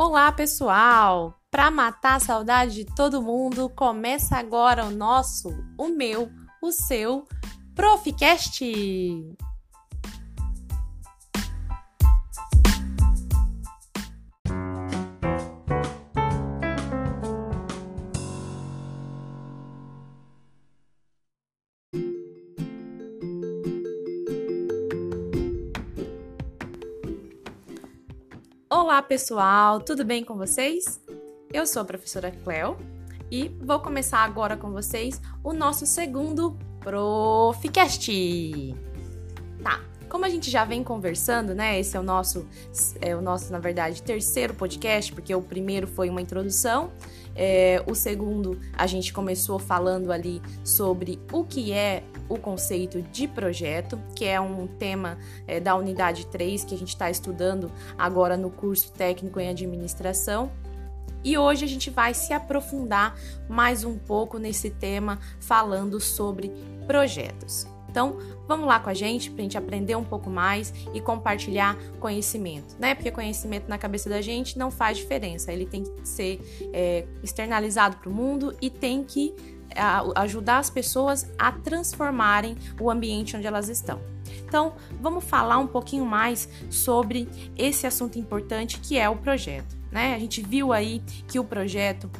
Olá, pessoal! Para matar a saudade de todo mundo, começa agora o nosso, o meu, o seu Proficast! Pessoal, tudo bem com vocês? Eu sou a professora Cleo e vou começar agora com vocês o nosso segundo Proficast. Tá, como a gente já vem conversando, né? Esse é o nosso, é o nosso, na verdade, terceiro podcast, porque o primeiro foi uma introdução. É, o segundo, a gente começou falando ali sobre o que é o conceito de projeto, que é um tema é, da unidade 3 que a gente está estudando agora no curso técnico em administração. E hoje a gente vai se aprofundar mais um pouco nesse tema falando sobre projetos. Então, vamos lá com a gente para a gente aprender um pouco mais e compartilhar conhecimento, né? Porque conhecimento na cabeça da gente não faz diferença, ele tem que ser é, externalizado para o mundo e tem que ajudar as pessoas a transformarem o ambiente onde elas estão. Então, vamos falar um pouquinho mais sobre esse assunto importante que é o projeto. Né? A gente viu aí que o projeto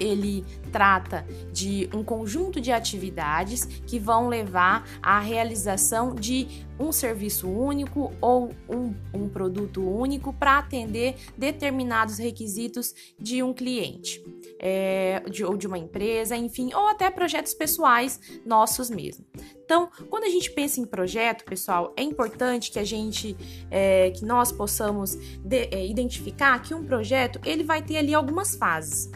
ele trata de um conjunto de atividades que vão levar à realização de um serviço único ou um, um produto único para atender determinados requisitos de um cliente. É, de, ou de uma empresa, enfim, ou até projetos pessoais nossos mesmo. Então, quando a gente pensa em projeto, pessoal, é importante que a gente, é, que nós possamos de, é, identificar que um projeto ele vai ter ali algumas fases.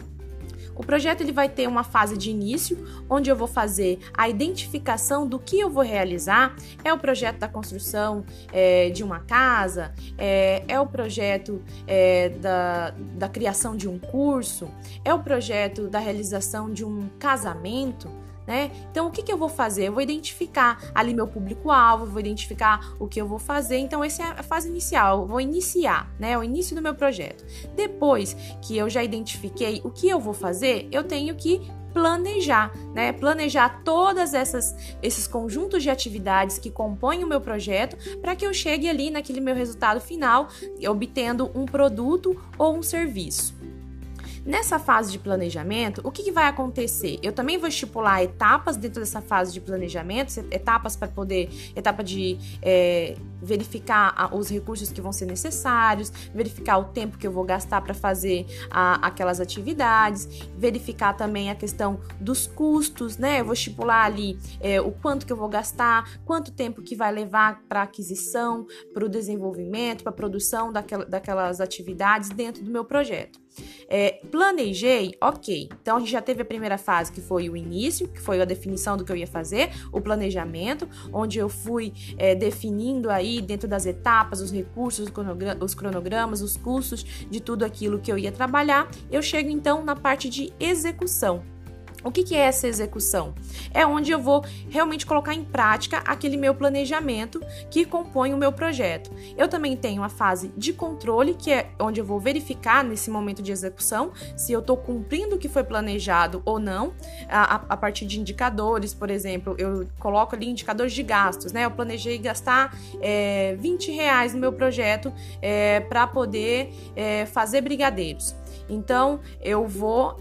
O projeto ele vai ter uma fase de início, onde eu vou fazer a identificação do que eu vou realizar. É o projeto da construção é, de uma casa, é, é o projeto é, da, da criação de um curso, é o projeto da realização de um casamento né? Então, o que, que eu vou fazer? Eu vou identificar ali meu público-alvo, vou identificar o que eu vou fazer. Então, essa é a fase inicial, eu vou iniciar, né? O início do meu projeto. Depois que eu já identifiquei o que eu vou fazer, eu tenho que planejar, né? Planejar todas essas esses conjuntos de atividades que compõem o meu projeto para que eu chegue ali naquele meu resultado final, obtendo um produto ou um serviço. Nessa fase de planejamento, o que, que, vai acontecer? Eu também vou estipular etapas dentro dessa fase de planejamento, etapas para poder, etapa de é, verificar os recursos que vão ser necessários, verificar o tempo que eu vou gastar para fazer a, aquelas atividades, verificar também a questão dos custos, né? Eu vou estipular ali é, o quanto que eu vou gastar, quanto tempo que vai levar para aquisição, para o desenvolvimento, para a produção daquela, daquelas atividades dentro do meu projeto. É, planejei, ok. Então a gente já teve a primeira fase que foi o início, que foi a definição do que eu ia fazer, o planejamento, onde eu fui é, definindo aí dentro das etapas, os recursos, os cronogramas, os custos de tudo aquilo que eu ia trabalhar. Eu chego então na parte de execução. O que, que, é essa execução? É onde eu vou realmente colocar em prática aquele meu planejamento que compõe o meu projeto. Eu também tenho a fase de controle, que é onde eu vou verificar nesse momento de execução se eu estou cumprindo o que foi planejado ou não, a, a, partir de indicadores, por exemplo, eu coloco ali indicadores de gastos, né? Eu planejei gastar é, 20 reais no meu projeto é, para poder é, fazer brigadeiros. Então eu vou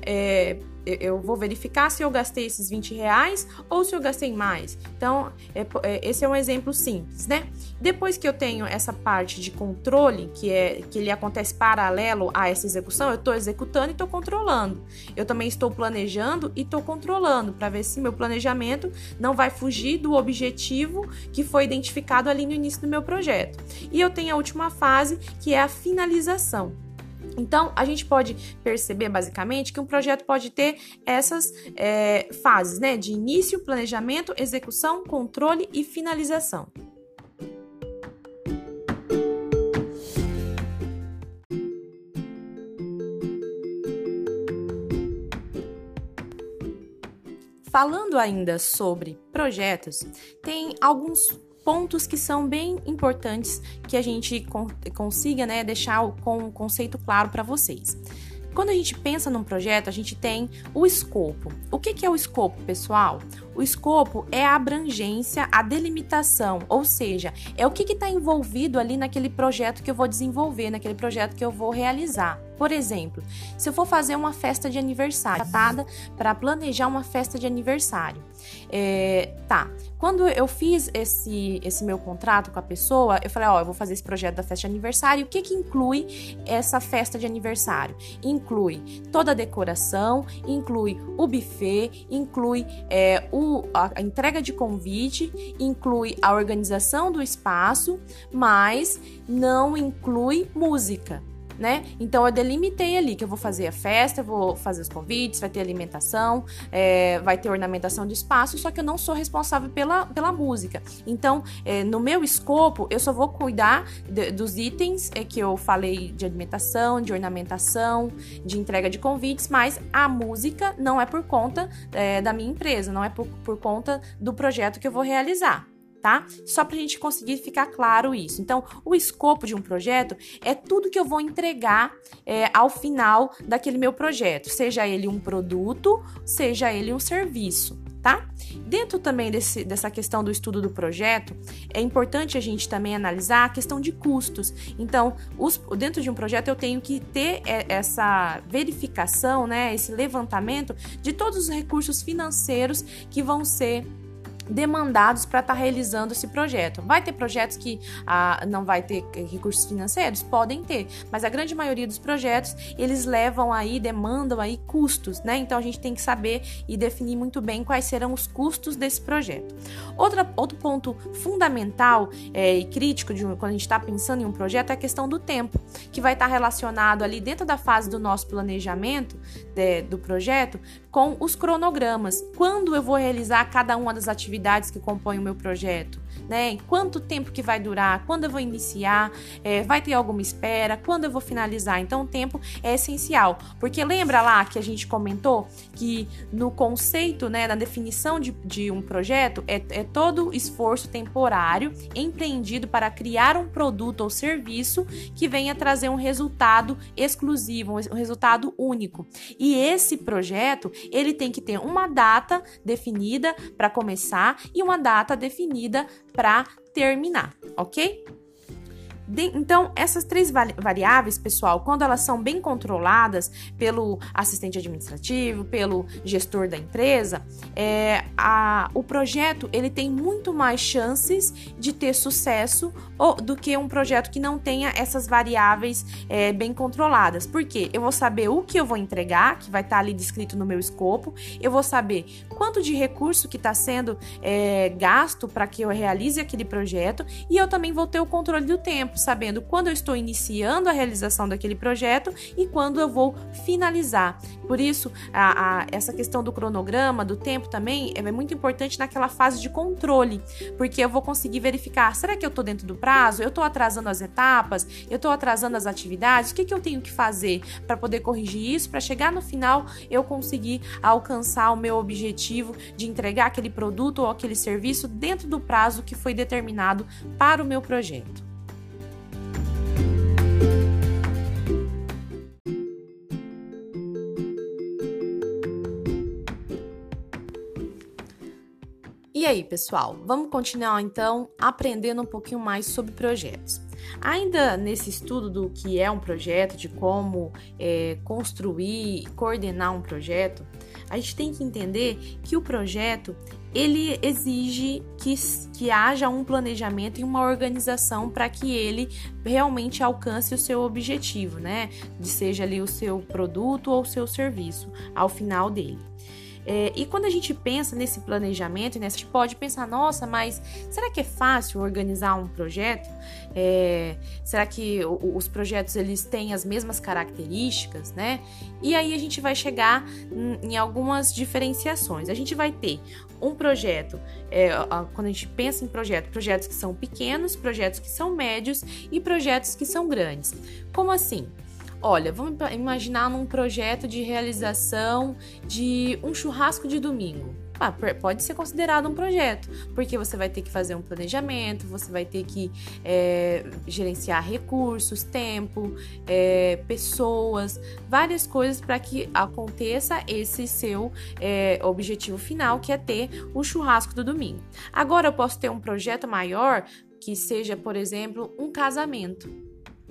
é, eu vou verificar se eu gastei esses 20 reais ou se eu gastei mais. Então, é, é, esse é um exemplo simples, né? Depois que eu tenho essa parte de controle, que é que ele acontece paralelo a essa execução, eu estou executando e estou controlando. Eu também estou planejando e estou controlando para ver se meu planejamento não vai fugir do objetivo que foi identificado ali no início do meu projeto. E eu tenho a última fase, que é a finalização. Então, a gente pode perceber basicamente que um projeto pode ter essas é, fases, né? De início, planejamento, execução, controle e finalização. Falando ainda sobre projetos, tem alguns pontos que são bem importantes que a gente consiga né, deixar com um conceito claro para vocês. Quando a gente pensa num projeto, a gente tem o escopo. O que é o escopo, pessoal? O escopo é a abrangência, a delimitação, ou seja, é o que está envolvido ali naquele projeto que eu vou desenvolver, naquele projeto que eu vou realizar. Por exemplo, se eu for fazer uma festa de aniversário, tratada para planejar uma festa de aniversário. É, tá, quando eu fiz esse, esse meu contrato com a pessoa, eu falei, ó, eu vou fazer esse projeto da festa de aniversário. O que que inclui essa festa de aniversário? Inclui toda a decoração, inclui o buffet, inclui é, o, a, a entrega de convite, inclui a organização do espaço, mas não inclui música né? Então eu delimitei ali que eu vou fazer a festa, eu vou fazer os convites, vai ter alimentação, é, vai ter ornamentação de espaço, só que eu não sou responsável pela, pela música. Então, é, no meu escopo, eu só vou cuidar de, dos itens é, que eu falei de alimentação, de ornamentação, de entrega de convites, mas a música não é por conta é, da minha empresa, não é por, por conta do projeto que eu vou realizar tá? Só para a gente conseguir ficar claro isso. Então, o escopo de um projeto é tudo que eu vou entregar é, ao final daquele meu projeto, seja ele um produto, seja ele um serviço. Tá? Dentro também desse, dessa questão do estudo do projeto, é importante a gente também analisar a questão de custos. Então, os, dentro de um projeto, eu tenho que ter é, essa verificação, né, esse levantamento de todos os recursos financeiros que vão ser demandados para estar tá realizando esse projeto. Vai ter projetos que ah, não vai ter recursos financeiros? Podem ter, mas a grande maioria dos projetos eles levam aí, demandam aí custos, né? Então a gente tem que saber e definir muito bem quais serão os custos desse projeto. Outra, outro ponto fundamental é, e crítico de quando a gente está pensando em um projeto é a questão do tempo, que vai estar tá relacionado ali dentro da fase do nosso planejamento de, do projeto com os cronogramas. Quando eu vou realizar cada uma das atividades atividades que compõem o meu projeto, né? Quanto tempo que vai durar, quando eu vou iniciar, é, vai ter alguma espera, quando eu vou finalizar. Então, o tempo é essencial, porque lembra lá que a gente comentou que no conceito, né, na definição de, de um projeto, é, é todo esforço temporário empreendido para criar um produto ou serviço que venha trazer um resultado exclusivo, um resultado único. E esse projeto, ele tem que ter uma data definida para começar e uma data definida para terminar, ok? De, então, essas três variáveis, pessoal, quando elas são bem controladas pelo assistente administrativo, pelo gestor da empresa, é, a, o projeto ele tem muito mais chances de ter sucesso ou, do que um projeto que não tenha essas variáveis é, bem controladas. Porque eu vou saber o que eu vou entregar, que vai estar tá ali descrito no meu escopo, eu vou saber quanto de recurso que está sendo é, gasto para que eu realize aquele projeto. E eu também vou ter o controle do tempo tempo, sabendo quando eu estou iniciando a realização daquele projeto e quando eu vou finalizar. Por isso, a, a, essa questão do cronograma, do tempo também, é muito importante naquela fase de controle, porque eu vou conseguir verificar: será que eu estou dentro do prazo? Eu estou atrasando as etapas? Eu estou atrasando as atividades? O que, que eu tenho que fazer para poder corrigir isso, para chegar no final eu conseguir alcançar o meu objetivo de entregar aquele produto ou aquele serviço dentro do prazo que foi determinado para o meu projeto. E aí, pessoal, vamos continuar então aprendendo um pouquinho mais sobre projetos. Ainda nesse estudo do que é um projeto, de como é, construir, coordenar um projeto, a gente tem que entender que o projeto ele exige que, que haja um planejamento e uma organização para que ele realmente alcance o seu objetivo, né? De seja ali o seu produto ou o seu serviço ao final dele. É, e quando a gente pensa nesse planejamento, né, a gente pode pensar, nossa, mas será que é fácil organizar um projeto? É, será que os projetos eles têm as mesmas características, né? E aí a gente vai chegar em algumas diferenciações. A gente vai ter um projeto, é, quando a gente pensa em projeto, projetos que são pequenos, projetos que são médios e projetos que são grandes. Como assim? Olha, vamos imaginar num projeto de realização de um churrasco de domingo. ah, pode ser considerado um projeto, porque você vai ter que fazer um planejamento, você vai ter que é, gerenciar recursos, tempo, é, pessoas, várias coisas para que aconteça esse seu é, objetivo final, que é ter o churrasco do domingo. Agora eu posso ter um projeto maior que seja, por exemplo, um casamento.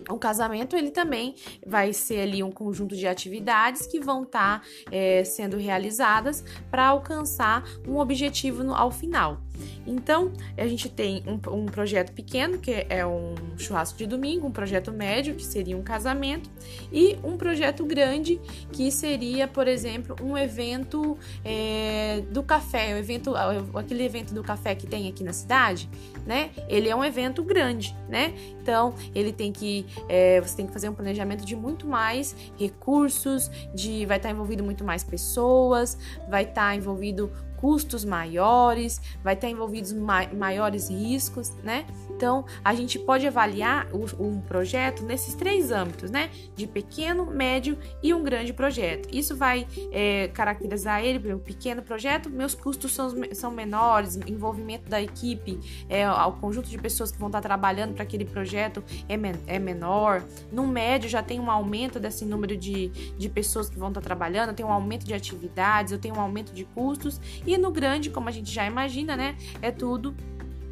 O casamento ele também vai ser ali um conjunto de atividades que vão estar tá, é, sendo realizadas para alcançar um objetivo no, ao final. Então, a gente tem um, um, projeto pequeno, que é um churrasco de domingo, um projeto médio, que seria um casamento, e um projeto grande, que seria, por exemplo, um evento é, do café, o evento, aquele evento do café que tem aqui na cidade, né? Ele é um evento grande, né? Então, ele tem que, é, você tem que fazer um planejamento de muito mais recursos, de vai estar envolvido muito mais pessoas, vai estar envolvido custos maiores, vai ter envolvidos ma maiores riscos, né? Então, a gente pode avaliar o, um projeto nesses três âmbitos, né? De pequeno, médio e um grande projeto. Isso vai é, caracterizar ele, por pequeno projeto, meus custos são, são menores, envolvimento da equipe, é, o conjunto de pessoas que vão estar trabalhando para aquele projeto é, men é menor. No médio, já tem um aumento desse número de, de pessoas que vão estar trabalhando, tem um aumento de atividades, eu tenho um aumento de custos. E e no grande, como a gente já imagina, né, é tudo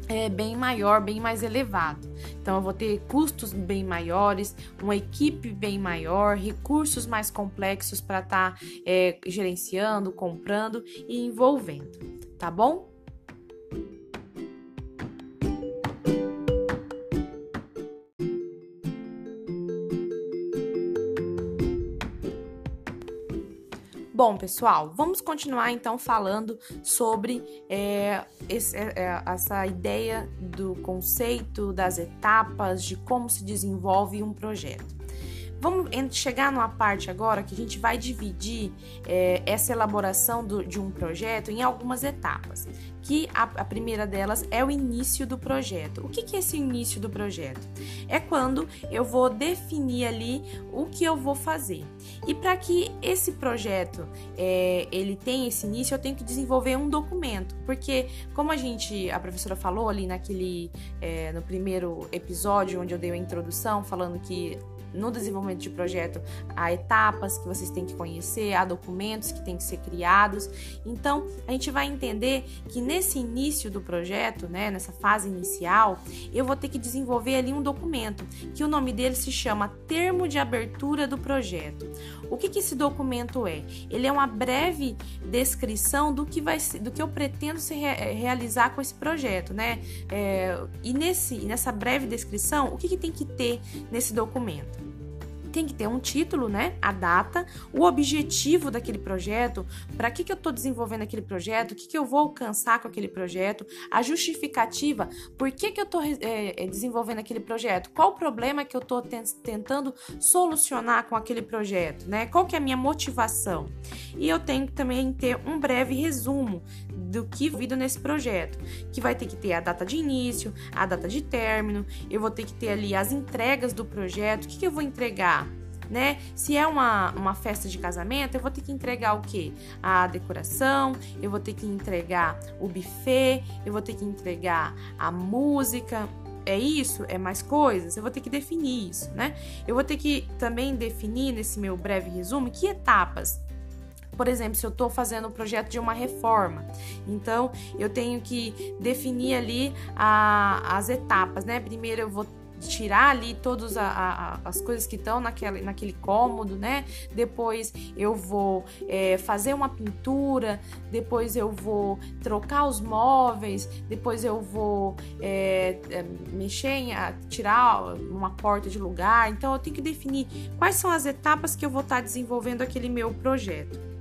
é bem maior, bem mais elevado. Então eu vou ter custos bem maiores, uma equipe bem maior, recursos mais complexos para estar tá, é, gerenciando, comprando e envolvendo, tá bom? Bom, pessoal, vamos continuar então falando sobre é, esse, é, é, essa ideia do conceito, das etapas, de como se desenvolve um projeto. Vamos chegar numa parte agora que a gente vai dividir é, essa elaboração do, de um projeto em algumas etapas. Que a, a, primeira delas é o início do projeto. O que, que é esse início do projeto? É quando eu vou definir ali o que eu vou fazer. E para que esse projeto é, ele tenha esse início, eu tenho que desenvolver um documento, porque como a gente, a professora falou ali naquele é, no primeiro episódio onde eu dei a introdução falando que no desenvolvimento de projeto há etapas que vocês têm que conhecer, há documentos que têm que ser criados. Então, a gente vai entender que nesse início do projeto, né, nessa fase inicial, eu vou ter que desenvolver ali um documento, que o nome dele se chama Termo de Abertura do Projeto. O que, que esse documento é? Ele é uma breve descrição do que vai do que eu pretendo se realizar com esse projeto, né? É, e nesse, nessa breve descrição, o que, que tem que ter nesse documento? Tem que ter um título, né? A data, o objetivo daquele projeto, para que, que eu estou desenvolvendo aquele projeto, o que, que eu vou alcançar com aquele projeto, a justificativa, por que, que eu estou é, desenvolvendo aquele projeto, qual o problema que eu estou tentando solucionar com aquele projeto, né? Qual que é a minha motivação? E eu tenho que também ter um breve resumo do que vido nesse projeto, que vai ter que ter a data de início, a data de término, eu vou ter que ter ali as entregas do projeto, o que, que eu vou entregar, né? Se é uma, uma festa de casamento, eu vou ter que entregar o quê? A decoração, eu vou ter que entregar o buffet, eu vou ter que entregar a música. É isso? É mais coisas? Eu vou ter que definir isso, né? Eu vou ter que também definir nesse meu breve resumo que etapas por exemplo, se eu estou fazendo o um projeto de uma reforma, então eu tenho que definir ali a, as etapas, né? Primeiro eu vou tirar ali todas as coisas que estão naquele, naquele cômodo, né? Depois eu vou é, fazer uma pintura, depois eu vou trocar os móveis, depois eu vou é, é, mexer em a, tirar uma porta de lugar. Então eu tenho que definir quais são as etapas que eu vou estar tá desenvolvendo aquele meu projeto.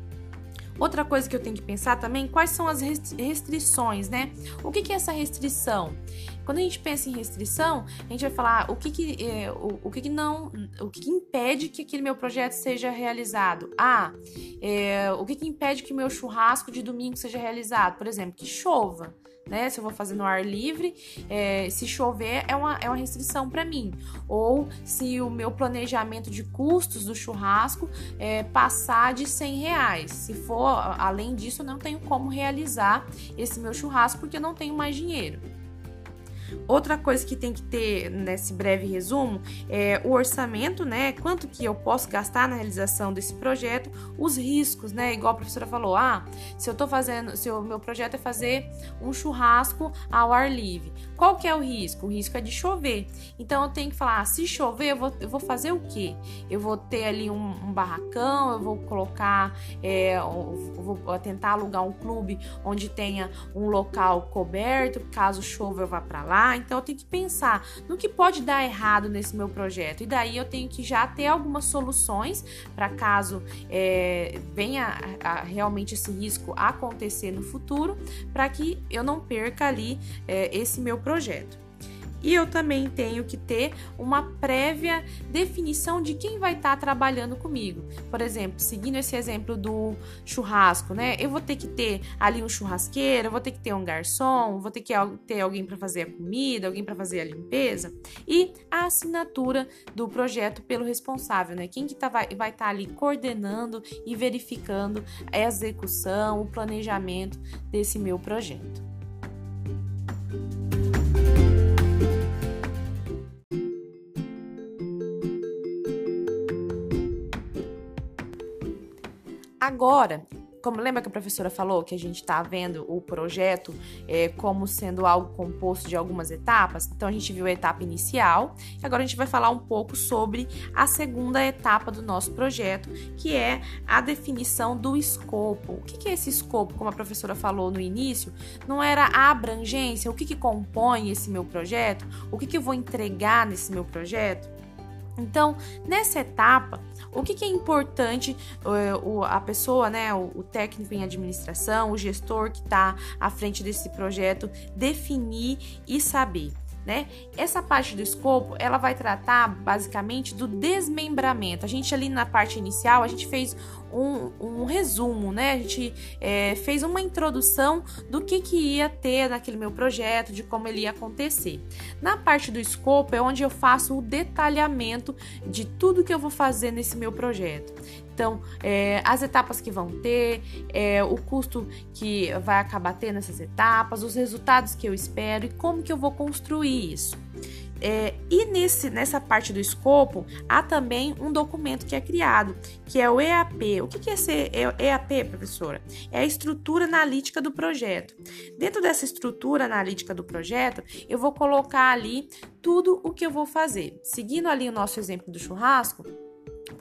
Outra coisa que eu tenho que pensar também, quais são as restrições, né? O que, que é essa restrição? Quando a gente pensa em restrição, a gente vai falar o que, que, é, o, o, que, que não, o que, que, impede que aquele meu projeto seja realizado. Ah, é, o que, que impede que o meu churrasco de domingo seja realizado? Por exemplo, que chova né? Se eu vou fazer no ar livre, é, se chover é uma, é uma restrição para mim. Ou se o meu planejamento de custos do churrasco é, passar de 100 reais. Se for além disso, eu não tenho como realizar esse meu churrasco porque eu não tenho mais dinheiro. Outra coisa que tem que ter nesse breve resumo é o orçamento, né? Quanto que eu posso gastar na realização desse projeto, os riscos, né? Igual a professora falou, ah, se eu tô fazendo, se o meu projeto é fazer um churrasco ao ar livre, qual que é o risco? O risco é de chover. Então eu tenho que falar, ah, se chover, eu vou, eu vou fazer o quê? Eu vou ter ali um, um barracão, eu vou colocar, é, eu vou tentar alugar um clube onde tenha um local coberto, caso chova eu vá para lá então eu tenho que pensar no que pode dar errado nesse meu projeto. E daí eu tenho que já ter algumas soluções para caso é, venha a, a, realmente esse risco acontecer no futuro, para que eu não perca ali é, esse meu projeto. E eu também tenho que ter uma prévia definição de quem vai estar tá trabalhando comigo. Por exemplo, seguindo esse exemplo do churrasco, né? Eu vou ter que ter ali um churrasqueiro, eu vou ter que ter um garçom, vou ter que ter alguém para fazer a comida, alguém para fazer a limpeza e a assinatura do projeto pelo responsável, né? Quem que tá, vai estar tá ali coordenando e verificando a execução, o planejamento desse meu projeto. Agora, como lembra que a professora falou que a gente está vendo o projeto é, como sendo algo composto de algumas etapas? Então a gente viu a etapa inicial e agora a gente vai falar um pouco sobre a segunda etapa do nosso projeto, que é a definição do escopo. O que é esse escopo? Como a professora falou no início, não era a abrangência, o que, que compõe esse meu projeto, o que, que eu vou entregar nesse meu projeto. Então, nessa etapa, o que, que é importante uh, a pessoa, né, o, o, técnico em administração, o gestor que está à frente desse projeto, definir e saber? Né? Essa parte do escopo, ela vai tratar basicamente do desmembramento. A gente ali na parte inicial, a gente fez um, um resumo, né? A gente é, fez uma introdução do que, que ia ter naquele meu projeto, de como ele ia acontecer. Na parte do escopo é onde eu faço o detalhamento de tudo que eu vou fazer nesse meu projeto. Então, é, as etapas que vão ter, é, o custo que vai acabar tendo nessas etapas, os resultados que eu espero e como que eu vou construir isso. É, e nesse, nessa parte do escopo, há também um documento que é criado, que é o EAP. O que, que é esse EAP, professora? É a estrutura analítica do projeto. Dentro dessa estrutura analítica do projeto, eu vou colocar ali tudo o que eu vou fazer. Seguindo ali o nosso exemplo do churrasco,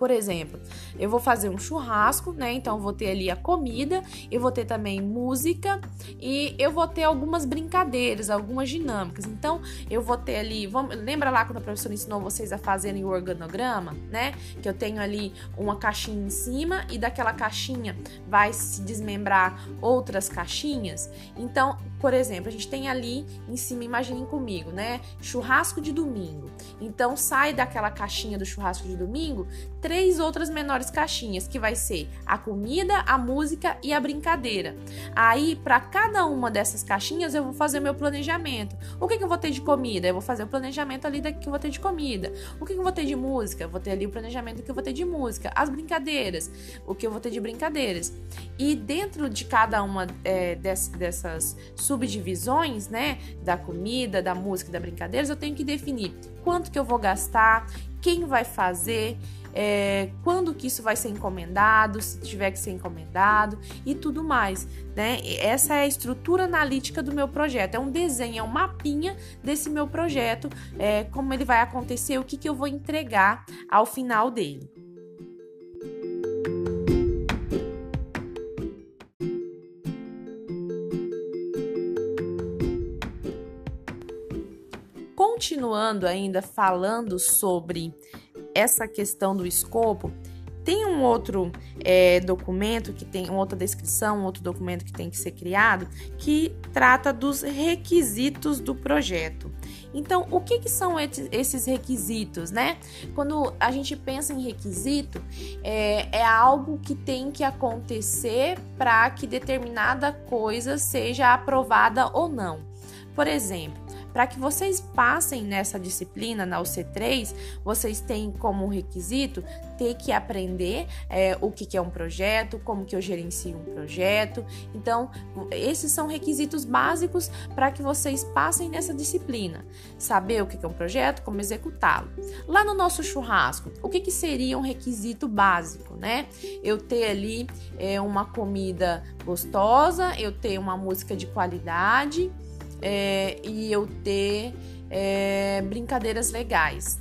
por exemplo, eu vou fazer um churrasco, né? Então vou ter ali a comida, eu vou ter também música e eu vou ter algumas brincadeiras, algumas dinâmicas. Então eu vou ter ali, vamos, lembra lá quando a professora ensinou vocês a fazerem o organograma, né? Que eu tenho ali uma caixinha em cima e daquela caixinha vai se desmembrar outras caixinhas. Então, por exemplo, a gente tem ali em cima, imaginem comigo, né? Churrasco de domingo. Então sai daquela caixinha do churrasco de domingo três outras menores caixinhas, que vai ser a comida, a música e a brincadeira. Aí, para cada uma dessas caixinhas, eu vou fazer meu planejamento. O que, que eu vou ter de comida? Eu vou fazer o planejamento ali da que eu vou ter de comida. O que, que eu vou ter de música? Eu vou ter ali o planejamento que eu vou ter de música. As brincadeiras, o que eu vou ter de brincadeiras. E dentro de cada uma é, dessas subdivisões, né, da comida, da música, da brincadeiras, eu tenho que definir quanto que eu vou gastar, quem vai fazer, é, quando que isso vai ser encomendado, se tiver que ser encomendado e tudo mais. Né? Essa é a estrutura analítica do meu projeto. É um desenho, é um mapinha desse meu projeto, é, como ele vai acontecer, o que, que eu vou entregar ao final dele. Continuando ainda falando sobre essa questão do escopo, tem um outro é, documento que tem uma outra descrição, um outro documento que tem que ser criado que trata dos requisitos do projeto. Então, o que, que são esses requisitos, né? Quando a gente pensa em requisito, é, é algo que tem que acontecer para que determinada coisa seja aprovada ou não. Por exemplo, para que vocês passem nessa disciplina, na UC3, vocês têm como requisito ter que aprender é, o que, que é um projeto, como que eu gerencio um projeto. Então, esses são requisitos básicos para que vocês passem nessa disciplina. Saber o que, que é um projeto, como executá-lo. Lá no nosso churrasco, o que, que seria um requisito básico, né? Eu ter ali é, uma comida gostosa, eu ter uma música de qualidade é, e eu ter é, brincadeiras legais.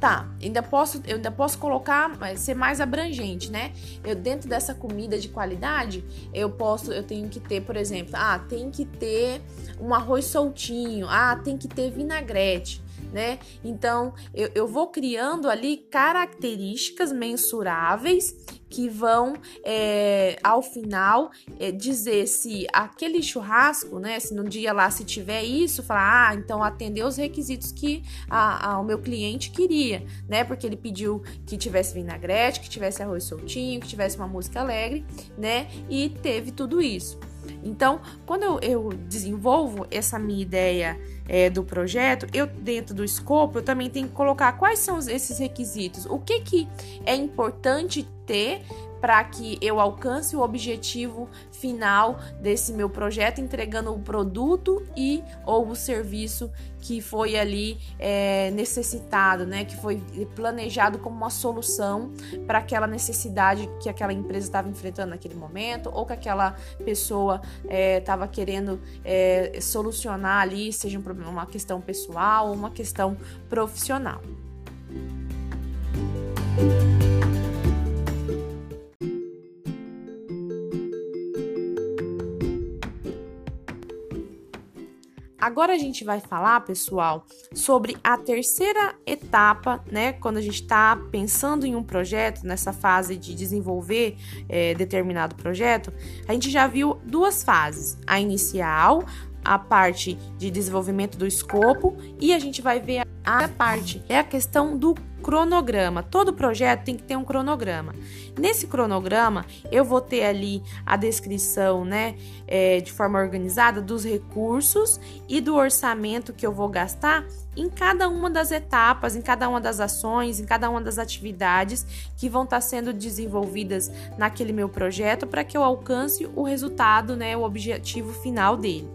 Tá, ainda posso, eu ainda posso colocar, ser mais abrangente, né? Eu dentro dessa comida de qualidade, eu posso, eu tenho que ter, por exemplo, ah, tem que ter um arroz soltinho, ah, tem que ter vinagrete né? Então eu, eu vou criando ali características mensuráveis que vão é, ao final é, dizer se aquele churrasco, né? Se no dia lá se tiver isso, falar, ah, então atendeu os requisitos que a, a, o meu cliente queria, né? Porque ele pediu que tivesse vinagrete, que tivesse arroz soltinho, que tivesse uma música alegre, né? E teve tudo isso. Então, quando eu, eu desenvolvo essa minha ideia é, do projeto, eu dentro do escopo eu também tenho que colocar quais são esses requisitos, o que, que é importante ter para que eu alcance o objetivo final desse meu projeto, entregando o produto e ou o serviço que foi ali é, necessitado, né? Que foi planejado como uma solução para aquela necessidade que aquela empresa estava enfrentando naquele momento ou que aquela pessoa estava é, querendo é, solucionar ali, seja um problema, uma questão pessoal ou uma questão profissional. Agora a gente vai falar, pessoal, sobre a terceira etapa, né? Quando a gente está pensando em um projeto, nessa fase de desenvolver é, determinado projeto, a gente já viu duas fases: a inicial, a parte de desenvolvimento do escopo, e a gente vai ver a parte é a questão do cronograma. Todo projeto tem que ter um cronograma. Nesse cronograma, eu vou ter ali a descrição, né, é, de forma organizada dos recursos e do orçamento que eu vou gastar em cada uma das etapas, em cada uma das ações, em cada uma das atividades que vão estar sendo desenvolvidas naquele meu projeto para que eu alcance o resultado, né, o objetivo final dele.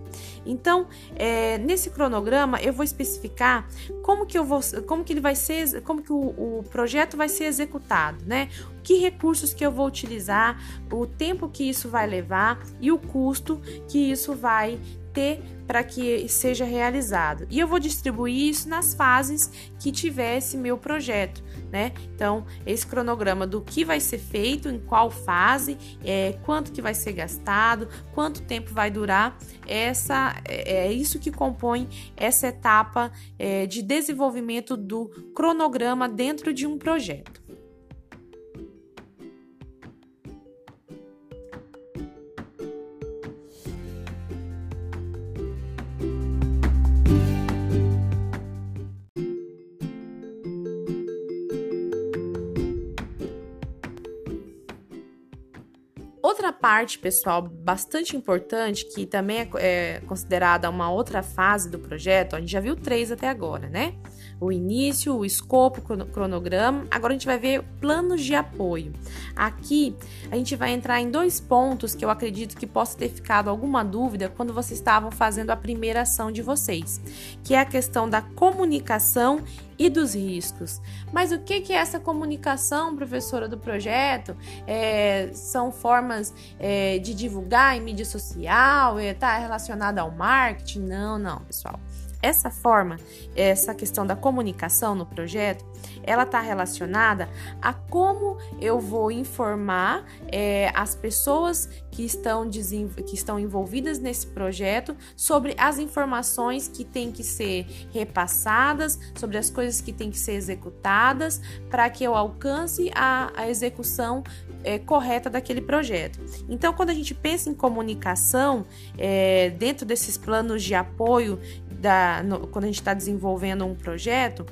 Então, é, nesse cronograma eu vou especificar como que eu vou, como que ele vai ser, como que o, o projeto vai ser executado, né? Que recursos que eu vou utilizar, o tempo que isso vai levar e o custo que isso vai ter para que seja realizado. E eu vou distribuir isso nas fases que tivesse meu projeto, né? Então, esse cronograma do que vai ser feito, em qual fase, é, quanto que vai ser gastado, quanto tempo vai durar, essa é, é isso que compõe essa etapa é, de desenvolvimento do cronograma dentro de um projeto. Parte, pessoal, bastante importante, que também é, é considerada uma outra fase do projeto, a gente já viu três até agora, né? o início, o escopo, o cronograma. Agora a gente vai ver planos de apoio. Aqui a gente vai entrar em dois pontos que eu acredito que possa ter ficado alguma dúvida quando vocês estavam fazendo a primeira ação de vocês, que é a questão da comunicação e dos riscos. Mas o que, é essa comunicação, professora do projeto? É, são formas é, de divulgar em mídia social? Está é, relacionada ao marketing? Não, não, pessoal. Essa forma, essa questão da comunicação no projeto, ela está relacionada a como eu vou informar é, as pessoas que estão, que estão envolvidas nesse projeto sobre as informações que têm que ser repassadas, sobre as coisas que têm que ser executadas, para que eu alcance a, a execução é, correta daquele projeto. Então, quando a gente pensa em comunicação, é, dentro desses planos de apoio da, no, quando a gente está desenvolvendo um projeto,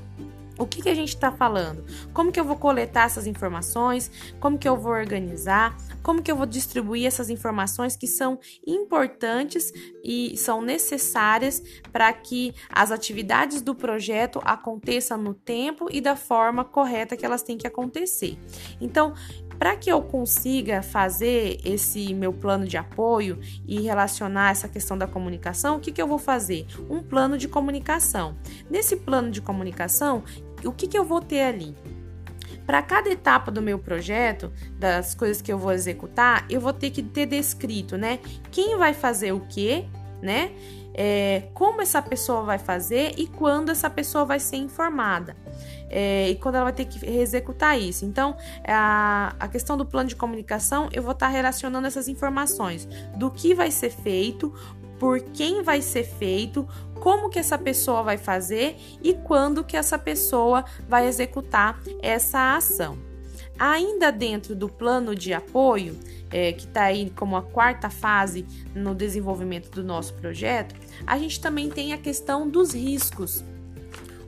o que, que a gente está falando? Como que eu vou coletar essas informações? Como que eu vou organizar? Como que eu vou distribuir essas informações que são importantes e são necessárias para que as atividades do projeto aconteçam no tempo e da forma correta que elas têm que acontecer. Então, para que eu consiga fazer esse meu plano de apoio e relacionar essa questão da comunicação, o que, que eu vou fazer? Um plano de comunicação. Nesse plano de comunicação, o que, que eu vou ter ali? Para cada etapa do meu projeto, das coisas que eu vou executar, eu vou ter que ter descrito, né? Quem vai fazer o quê, né? É, como essa pessoa vai fazer e quando essa pessoa vai ser informada é, e quando ela vai ter que executar isso. Então, a, a questão do plano de comunicação, eu vou estar tá relacionando essas informações do que vai ser feito, por quem vai ser feito, como que essa pessoa vai fazer e quando que essa pessoa vai executar essa ação. Ainda dentro do plano de apoio, é, que está aí como a quarta fase no desenvolvimento do nosso projeto, a gente também tem a questão dos riscos.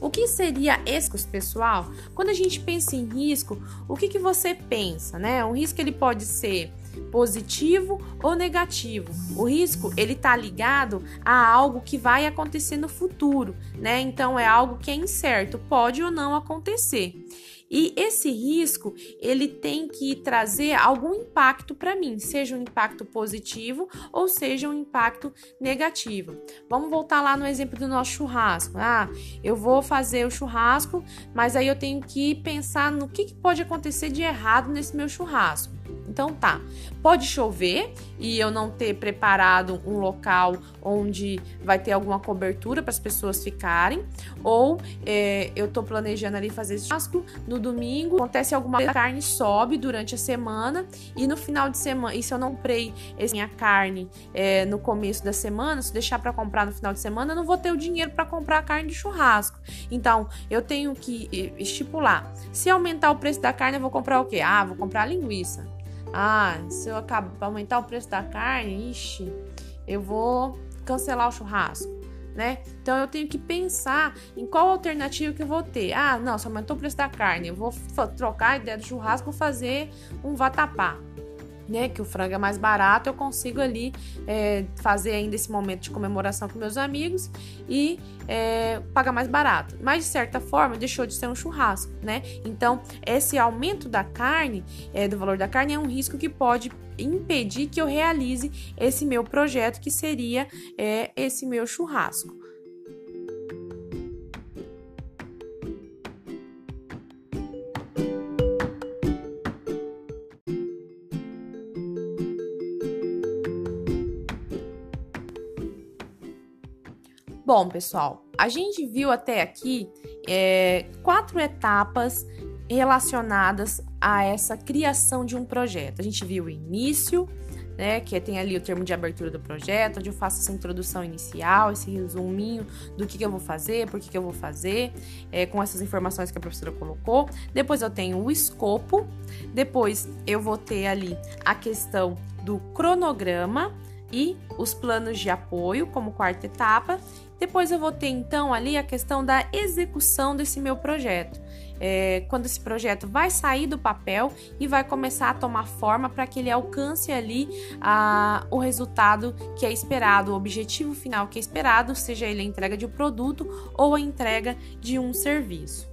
O que seria risco, pessoal? Quando a gente pensa em risco, o que, que você pensa, né? Um risco ele pode ser positivo ou negativo. O risco ele está ligado a algo que vai acontecer no futuro, né? Então é algo que é incerto, pode ou não acontecer. E esse risco, ele tem que trazer algum impacto para mim, seja um impacto positivo ou seja um impacto negativo. Vamos voltar lá no exemplo do nosso churrasco. Ah, eu vou fazer o churrasco, mas aí eu tenho que pensar no que, que pode acontecer de errado nesse meu churrasco. Então tá, pode chover e eu não ter preparado um local onde vai ter alguma cobertura para as pessoas ficarem, ou é, eu tô planejando ali fazer churrasco no domingo, acontece alguma coisa, a carne sobe durante a semana e no final de semana, e se eu não comprei minha carne é, no começo da semana, se deixar para comprar no final de semana, eu não vou ter o dinheiro para comprar a carne de churrasco. Então eu tenho que estipular, se aumentar o preço da carne, eu vou comprar o quê? Ah, vou comprar linguiça. Ah, se eu aumentar o preço da carne, ixi, eu vou cancelar o churrasco, né? Então eu tenho que pensar em qual alternativa que eu vou ter. Ah, não, se aumentou o preço da carne, eu vou trocar a ideia do churrasco, vou fazer um vatapá né? Que o frango é mais barato, eu consigo ali é, fazer ainda esse momento de comemoração com meus amigos e é, pagar mais barato. Mas de certa forma deixou de ser um churrasco, né? Então esse aumento da carne, é, do valor da carne, é um risco que pode impedir que eu realize esse meu projeto, que seria é, esse meu churrasco. Bom, pessoal, a gente viu até aqui é, quatro etapas relacionadas a essa criação de um projeto. A gente viu o início, né, que tem ali o termo de abertura do projeto, onde eu faço essa introdução inicial, esse resuminho do que, que eu vou fazer, por que, que eu vou fazer, é, com essas informações que a professora colocou. Depois eu tenho o escopo, depois eu vou ter ali a questão do cronograma e os planos de apoio como quarta etapa, depois eu vou ter então ali a questão da execução desse meu projeto. É, quando esse projeto vai sair do papel e vai começar a tomar forma para que ele alcance ali a, o resultado que é esperado, o objetivo final que é esperado, seja ele a entrega de um produto ou a entrega de um serviço.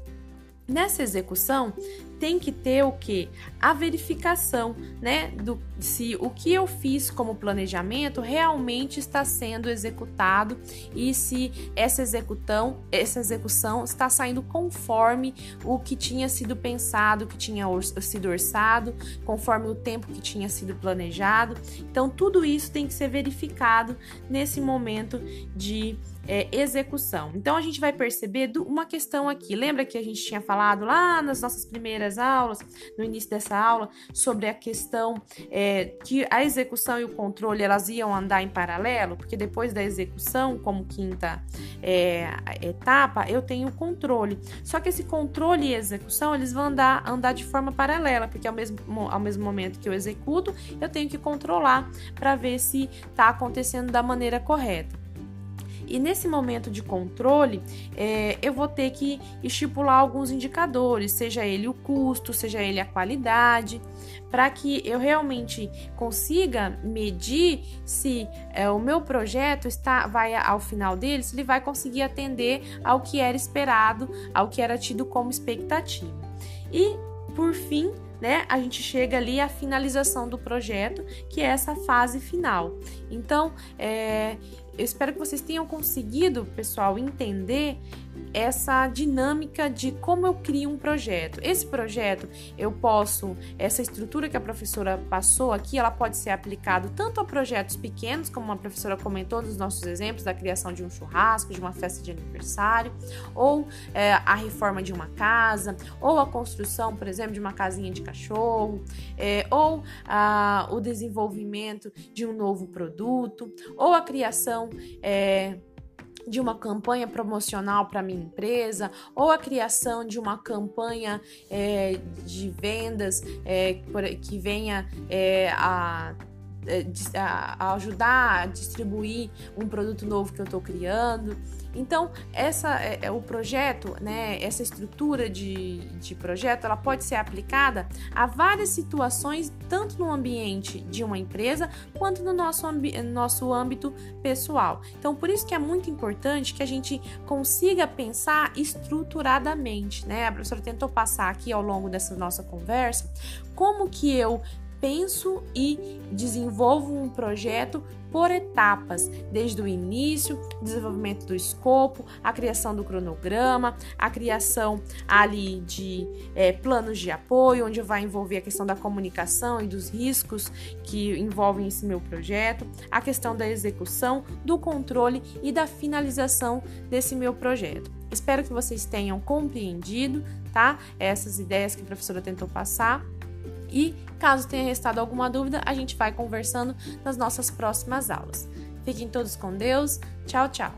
Nessa execução, tem que ter o que? A verificação, né, do se o que eu fiz como planejamento realmente está sendo executado e se essa execução, essa execução está saindo conforme o que tinha sido pensado, que tinha sido orçado, conforme o tempo que tinha sido planejado. Então, tudo isso tem que ser verificado nesse momento de é, execução. Então a gente vai perceber uma questão aqui. Lembra que a gente tinha falado lá nas nossas primeiras aulas, no início dessa aula, sobre a questão é, que a execução e o controle elas iam andar em paralelo, porque depois da execução, como quinta é, etapa, eu tenho o controle. Só que esse controle e execução eles vão andar, andar de forma paralela, porque ao mesmo, ao mesmo momento que eu executo, eu tenho que controlar para ver se está acontecendo da maneira correta. E nesse momento de controle, é, eu vou ter que estipular alguns indicadores, seja ele o custo, seja ele a qualidade, para que eu realmente consiga medir se é, o meu projeto está vai ao final dele, se ele vai conseguir atender ao que era esperado, ao que era tido como expectativa. E por fim, né, a gente chega ali à finalização do projeto, que é essa fase final. Então, é, eu espero que vocês tenham conseguido, pessoal, entender essa dinâmica de como eu crio um projeto. Esse projeto, eu posso, essa estrutura que a professora passou aqui, ela pode ser aplicado tanto a projetos pequenos, como a professora comentou nos nossos exemplos, da criação de um churrasco, de uma festa de aniversário, ou é, a reforma de uma casa, ou a construção, por exemplo, de uma casinha de cachorro, é, ou a, o desenvolvimento de um novo produto, ou a criação é, de uma campanha promocional para minha empresa ou a criação de uma campanha é, de vendas é, que venha é, a é, a ajudar a distribuir um produto novo que eu estou criando. Então, essa é, é, o projeto, né, essa estrutura de, de projeto, ela pode ser aplicada a várias situações, tanto no ambiente de uma empresa, quanto no nosso, nosso âmbito pessoal. Então, por isso que é muito importante que a gente consiga pensar estruturadamente, né? A professora tentou passar aqui ao longo dessa nossa conversa como que eu penso e desenvolvo um projeto por etapas, desde o início, desenvolvimento do escopo, a criação do cronograma, a criação ali de é, planos de apoio, onde vai envolver a questão da comunicação e dos riscos que envolvem esse meu projeto, a questão da execução, do controle e da finalização desse meu projeto. Espero que vocês tenham compreendido, tá? Essas ideias que a professora tentou passar. E caso tenha restado alguma dúvida, a gente vai conversando nas nossas próximas aulas. Fiquem todos com Deus. Tchau, tchau.